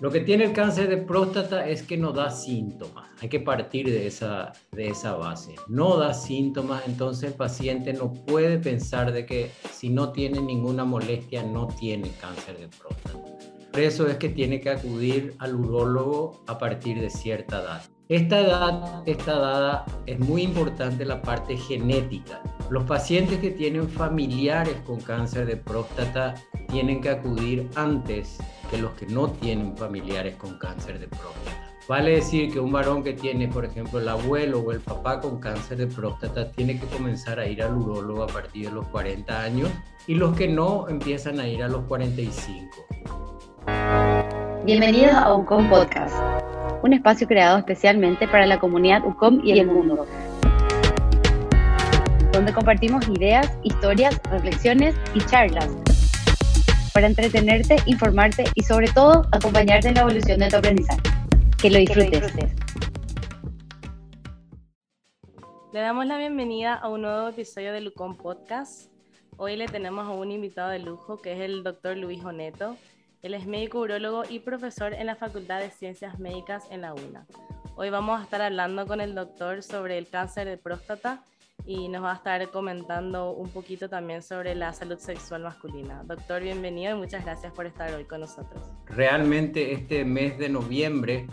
Lo que tiene el cáncer de próstata es que no da síntomas. Hay que partir de esa, de esa base. No da síntomas, entonces el paciente no puede pensar de que si no tiene ninguna molestia no tiene cáncer de próstata. Por eso es que tiene que acudir al urólogo a partir de cierta edad. Esta edad está dada, es muy importante la parte genética. Los pacientes que tienen familiares con cáncer de próstata tienen que acudir antes que los que no tienen familiares con cáncer de próstata. Vale decir que un varón que tiene, por ejemplo, el abuelo o el papá con cáncer de próstata tiene que comenzar a ir al urólogo a partir de los 40 años y los que no empiezan a ir a los 45. Bienvenidos a UCOM Podcast, un espacio creado especialmente para la comunidad UCOM y el mundo, donde compartimos ideas, historias, reflexiones y charlas para entretenerte, informarte y sobre todo acompañarte en la evolución de tu aprendizaje. Que lo disfrutes. Le damos la bienvenida a un nuevo episodio de UCOM Podcast. Hoy le tenemos a un invitado de lujo que es el doctor Luis Oneto. Él es médico urólogo y profesor en la Facultad de Ciencias Médicas en la UNA. Hoy vamos a estar hablando con el doctor sobre el cáncer de próstata y nos va a estar comentando un poquito también sobre la salud sexual masculina. Doctor, bienvenido y muchas gracias por estar hoy con nosotros. Realmente este mes de noviembre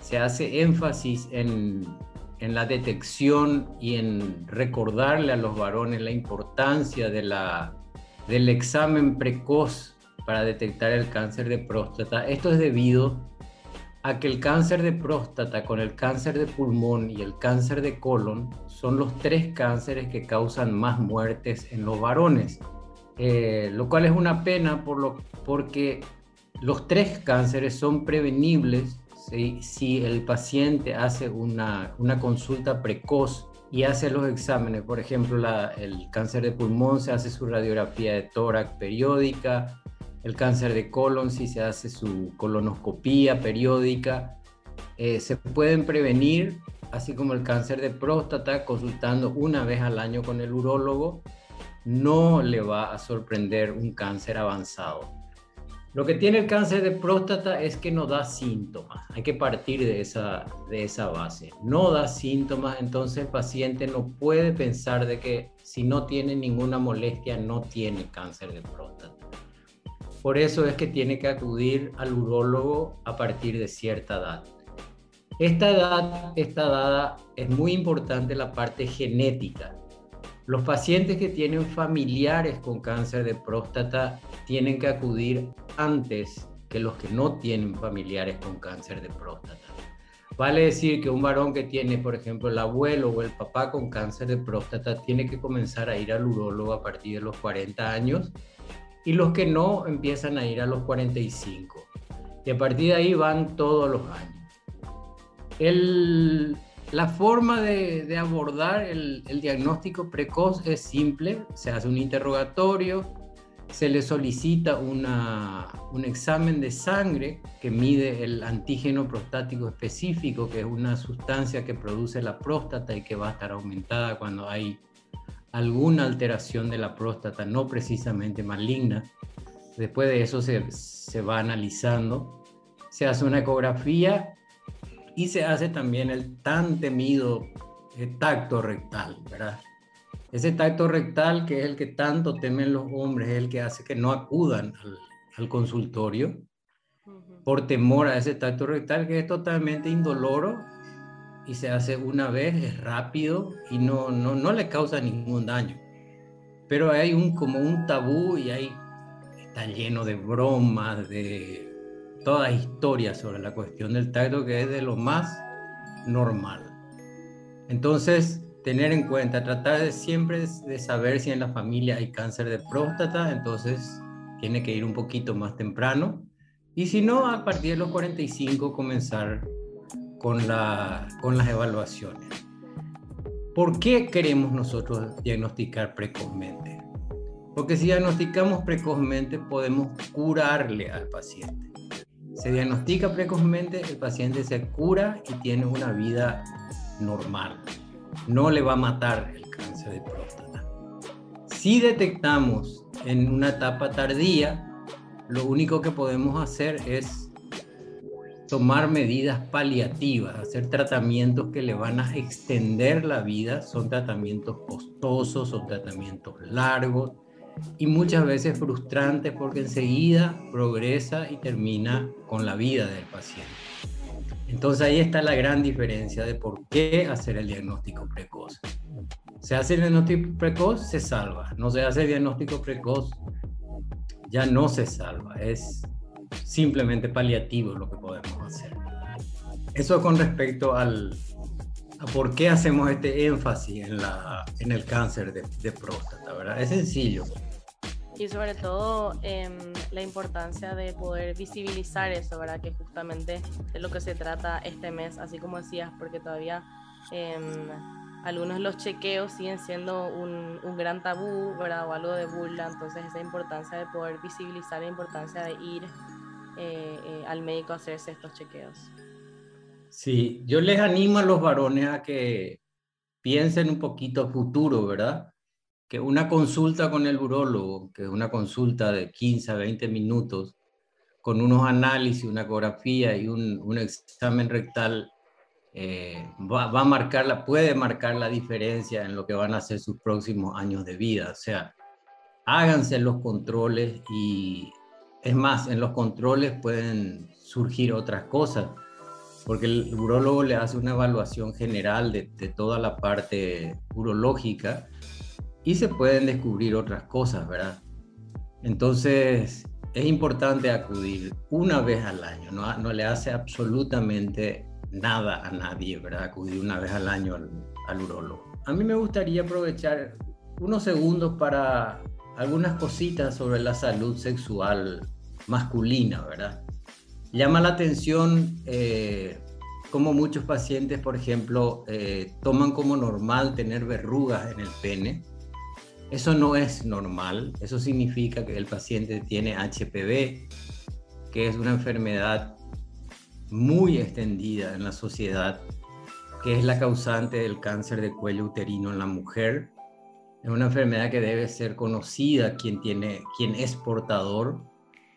se hace énfasis en, en la detección y en recordarle a los varones la importancia de la, del examen precoz para detectar el cáncer de próstata. Esto es debido a que el cáncer de próstata con el cáncer de pulmón y el cáncer de colon son los tres cánceres que causan más muertes en los varones, eh, lo cual es una pena por lo, porque los tres cánceres son prevenibles si, el paciente hace una, una, consulta precoz y hace los exámenes. Por ejemplo, el cáncer de pulmón se hace su radiografía de tórax periódica, el cáncer de colon, si se hace su colonoscopía periódica, eh, se pueden prevenir, así como el cáncer de próstata, consultando una vez al año con el urólogo, no le va a sorprender un cáncer avanzado. Lo que tiene el cáncer de próstata es que no da síntomas. Hay que partir de esa, de esa base. No da síntomas, entonces el paciente no puede pensar de que si no tiene ninguna molestia no tiene cáncer de próstata. Por eso es que tiene que acudir al urólogo a partir de cierta edad. Esta edad está dada, es muy importante la parte genética. Los pacientes que tienen familiares con cáncer de próstata tienen que acudir antes que los que no tienen familiares con cáncer de próstata. Vale decir que un varón que tiene, por ejemplo, el abuelo o el papá con cáncer de próstata tiene que comenzar a ir al urólogo a partir de los 40 años y los que no empiezan a ir a los 45. Y a partir de ahí van todos los años. El, la forma de, de abordar el, el, diagnóstico precoz es simple, se hace un interrogatorio, se le solicita una, un examen de sangre que mide el antígeno prostático específico, que es una sustancia que produce la próstata y que va a estar aumentada cuando hay alguna alteración de la próstata, no precisamente maligna. Después de eso se, se va analizando, se hace una ecografía y se hace también el tan temido eh, tacto rectal, ¿verdad? Ese tacto rectal, que es el que tanto temen los hombres, es el que hace que no acudan al, al consultorio por temor a ese tacto rectal, que es totalmente indoloro y se hace una vez, es rápido y no, no, no le causa ningún daño. Pero hay un, como un tabú y hay, está lleno de bromas, de toda historia sobre la cuestión del tacto que es de lo más normal. Entonces, tener en cuenta, tratar de siempre de saber si en la familia hay cáncer de próstata, entonces tiene que ir un poquito más temprano. Y si no, a partir de los 45 comenzar con, la, con las evaluaciones. ¿Por qué queremos nosotros diagnosticar precozmente? Porque si diagnosticamos precozmente podemos curarle al paciente. Se diagnostica precozmente, el paciente se cura y tiene una vida normal. No le va a matar el cáncer de próstata. Si detectamos en una etapa tardía, lo único que podemos hacer es tomar medidas paliativas, hacer tratamientos que le van a extender la vida, son tratamientos costosos, son tratamientos largos y muchas veces frustrantes porque enseguida progresa y termina con la vida del paciente. Entonces ahí está la gran diferencia de por qué hacer el diagnóstico precoz. Se hace el diagnóstico precoz, se salva. No se hace el diagnóstico precoz, ya no se salva. Es simplemente paliativo lo que podemos hacer. Eso con respecto al, a por qué hacemos este énfasis en, la, en el cáncer de, de próstata, ¿verdad? Es sencillo. Y sobre todo eh, la importancia de poder visibilizar eso, ¿verdad? Que justamente de lo que se trata este mes, así como decías, porque todavía eh, algunos de los chequeos siguen siendo un, un, gran tabú, ¿verdad? O algo de burla, entonces esa importancia de poder visibilizar la importancia de ir eh, eh, al médico a hacerse estos chequeos. Sí, yo les animo a los varones a que piensen un poquito futuro, ¿verdad? Que una consulta con el urólogo, que es una consulta de 15 a 20 minutos, con unos análisis, una ecografía y un, examen rectal, eh, va, va, a marcar la, puede marcar la diferencia en lo que van a ser sus próximos años de vida. O sea, háganse los controles y es más, en los controles pueden surgir otras cosas, porque el urólogo le hace una evaluación general de, toda la parte urológica y se pueden descubrir otras cosas, ¿verdad? Entonces, es importante acudir una vez al año, no, no le hace absolutamente nada a nadie, ¿verdad? Acudir una vez al año al, al urólogo. A mí me gustaría aprovechar unos segundos para algunas cositas sobre la salud sexual masculina, ¿verdad? Llama la atención eh, como muchos pacientes, por ejemplo, eh, toman como normal tener verrugas en el pene. Eso no es normal, eso significa que el paciente tiene HPV, que es una enfermedad muy extendida en la sociedad, que es la causante del cáncer de cuello uterino en la mujer. Es una enfermedad que debe ser conocida quien, tiene, quien es portador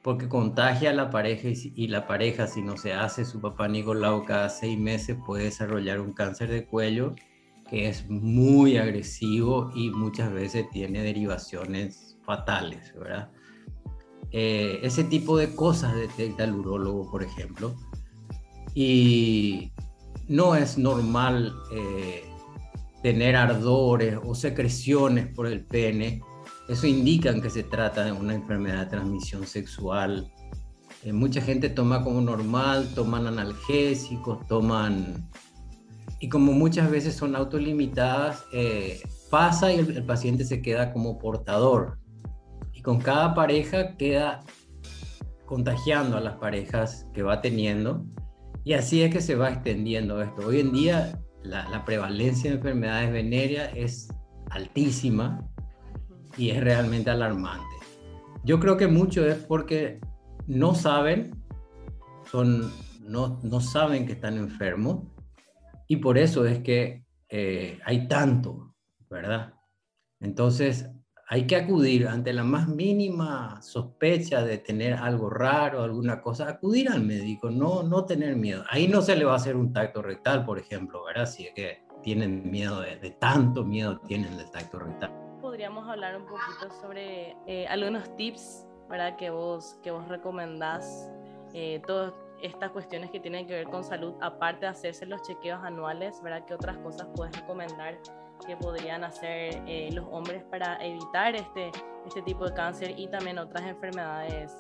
porque contagia a la pareja y, la pareja si no se hace su papá Nicolau cada seis meses puede desarrollar un cáncer de cuello que es muy agresivo y muchas veces tiene derivaciones fatales, ¿verdad? Eh, ese tipo de cosas detecta el urólogo, por ejemplo, y no es normal eh, tener ardores o secreciones por el pene eso indica que se trata de una enfermedad de transmisión sexual. Eh, mucha gente toma como normal, toman analgésicos, toman... Y como muchas veces son autolimitadas, eh, pasa y el, paciente se queda como portador. Y con cada pareja queda contagiando a las parejas que va teniendo. Y así es que se va extendiendo esto. Hoy en día la, la prevalencia de enfermedades venéreas es altísima y es realmente alarmante. Yo creo que mucho es porque no saben, son, no, no saben que están enfermos y por eso es que eh, hay tanto, ¿verdad? Entonces hay que acudir ante la más mínima sospecha de tener algo raro, alguna cosa, acudir al médico, no, no tener miedo. Ahí no se le va a hacer un tacto rectal, por ejemplo, ¿verdad? Si es que tienen miedo, de, de tanto miedo tienen del tacto rectal podríamos hablar un poquito sobre eh, algunos tips ¿verdad? Que, vos, que vos recomendás, eh, todas estas cuestiones que tienen que ver con salud, aparte de hacerse los chequeos anuales, ¿verdad? ¿Qué otras cosas puedes recomendar que podrían hacer eh, los hombres para evitar este, este tipo de cáncer y también otras enfermedades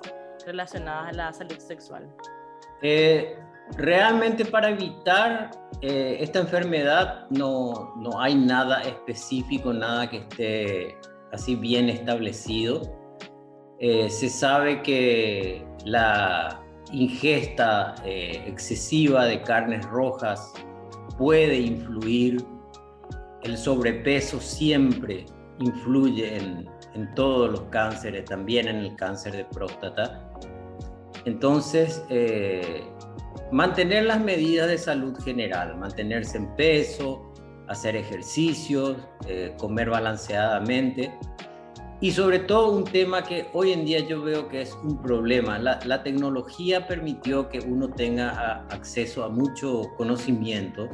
relacionadas a la salud sexual? Eh, realmente para evitar eh, esta enfermedad no, no, hay nada específico, nada que esté así bien establecido. Eh, se sabe que la ingesta eh, excesiva de carnes rojas puede influir, el sobrepeso siempre influye en, en todos los cánceres, también en el cáncer de próstata. Entonces, eh, mantener las medidas de salud general, mantenerse en peso, hacer ejercicios, eh, comer balanceadamente y sobre todo un tema que hoy en día yo veo que es un problema. La, tecnología permitió que uno tenga acceso a mucho conocimiento,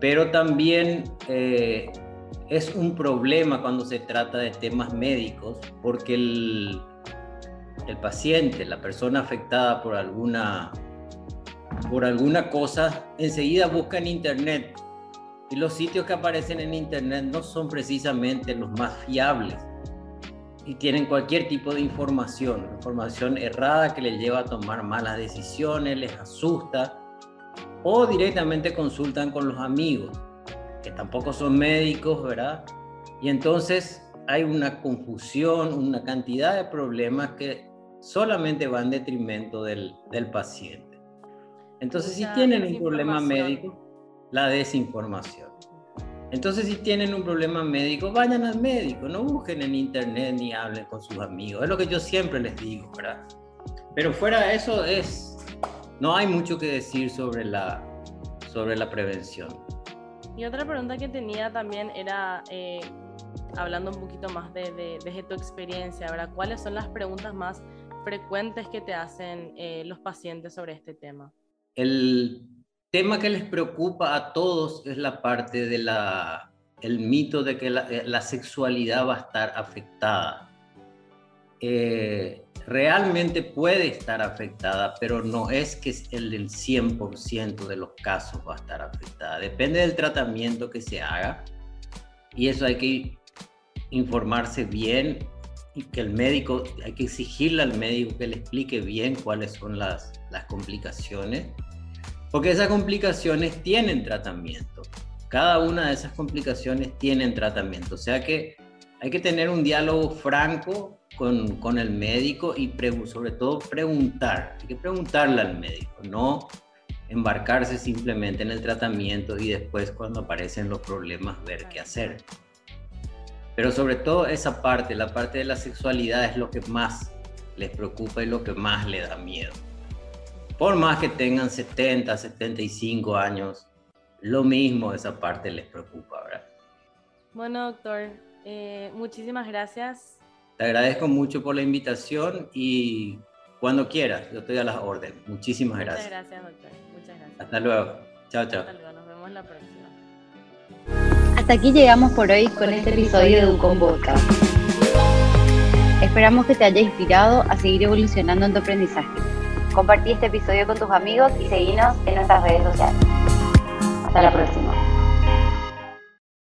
pero también eh, es un problema cuando se trata de temas médicos, porque el, el paciente, la persona afectada por alguna, por alguna cosa, enseguida busca en Internet. Y los sitios que aparecen en Internet no son precisamente los más fiables y tienen cualquier tipo de información, información errada que les lleva a tomar malas decisiones, les asusta, o directamente consultan con los amigos, que tampoco son médicos, ¿verdad? Y entonces hay una confusión, una cantidad de problemas que solamente van en detrimento del, del paciente. Entonces, si tienen un problema médico, la desinformación. Entonces, si tienen un problema médico, vayan al médico, no busquen en internet ni hablen con sus amigos. Es lo que yo siempre les digo, ¿verdad? Pero fuera de eso, es, no hay mucho que decir sobre la, sobre la prevención. Y otra pregunta que tenía también era, eh, hablando un poquito más de, de, tu experiencia, ¿verdad? ¿Cuáles son las preguntas más frecuentes que te hacen eh, los pacientes sobre este tema? El tema que les preocupa a todos es la parte de la el mito de que la, eh, sexualidad va a estar afectada. Eh, realmente puede estar afectada, pero no es que el del 100% de los casos va a estar afectada. Depende del tratamiento que se haga y eso hay que informarse bien y que el médico, hay que exigirle al médico que le explique bien cuáles son las, las complicaciones porque esas complicaciones tienen tratamiento. Cada una de esas complicaciones tienen tratamiento. O sea que hay que tener un diálogo franco con, con el médico y sobre todo preguntar. Hay que preguntarle al médico, no embarcarse simplemente en el tratamiento y después cuando aparecen los problemas ver qué hacer. Pero sobre todo esa parte, la parte de la sexualidad es lo que más les preocupa y lo que más les da miedo por más que tengan 70, 75 años, lo mismo esa parte les preocupa, ¿verdad? Bueno, doctor, eh, muchísimas gracias. Te agradezco mucho por la invitación y cuando quieras, yo estoy a las órdenes. Muchísimas gracias. Muchas gracias, doctor. Muchas gracias. Hasta luego. Chao, chao. Hasta luego. Nos vemos la próxima. Hasta aquí llegamos por hoy con este episodio de Ucon Podcast. Esperamos que te haya inspirado a seguir evolucionando en tu aprendizaje. Compartí este episodio con tus amigos y seguinos en nuestras redes sociales. Hasta la próxima.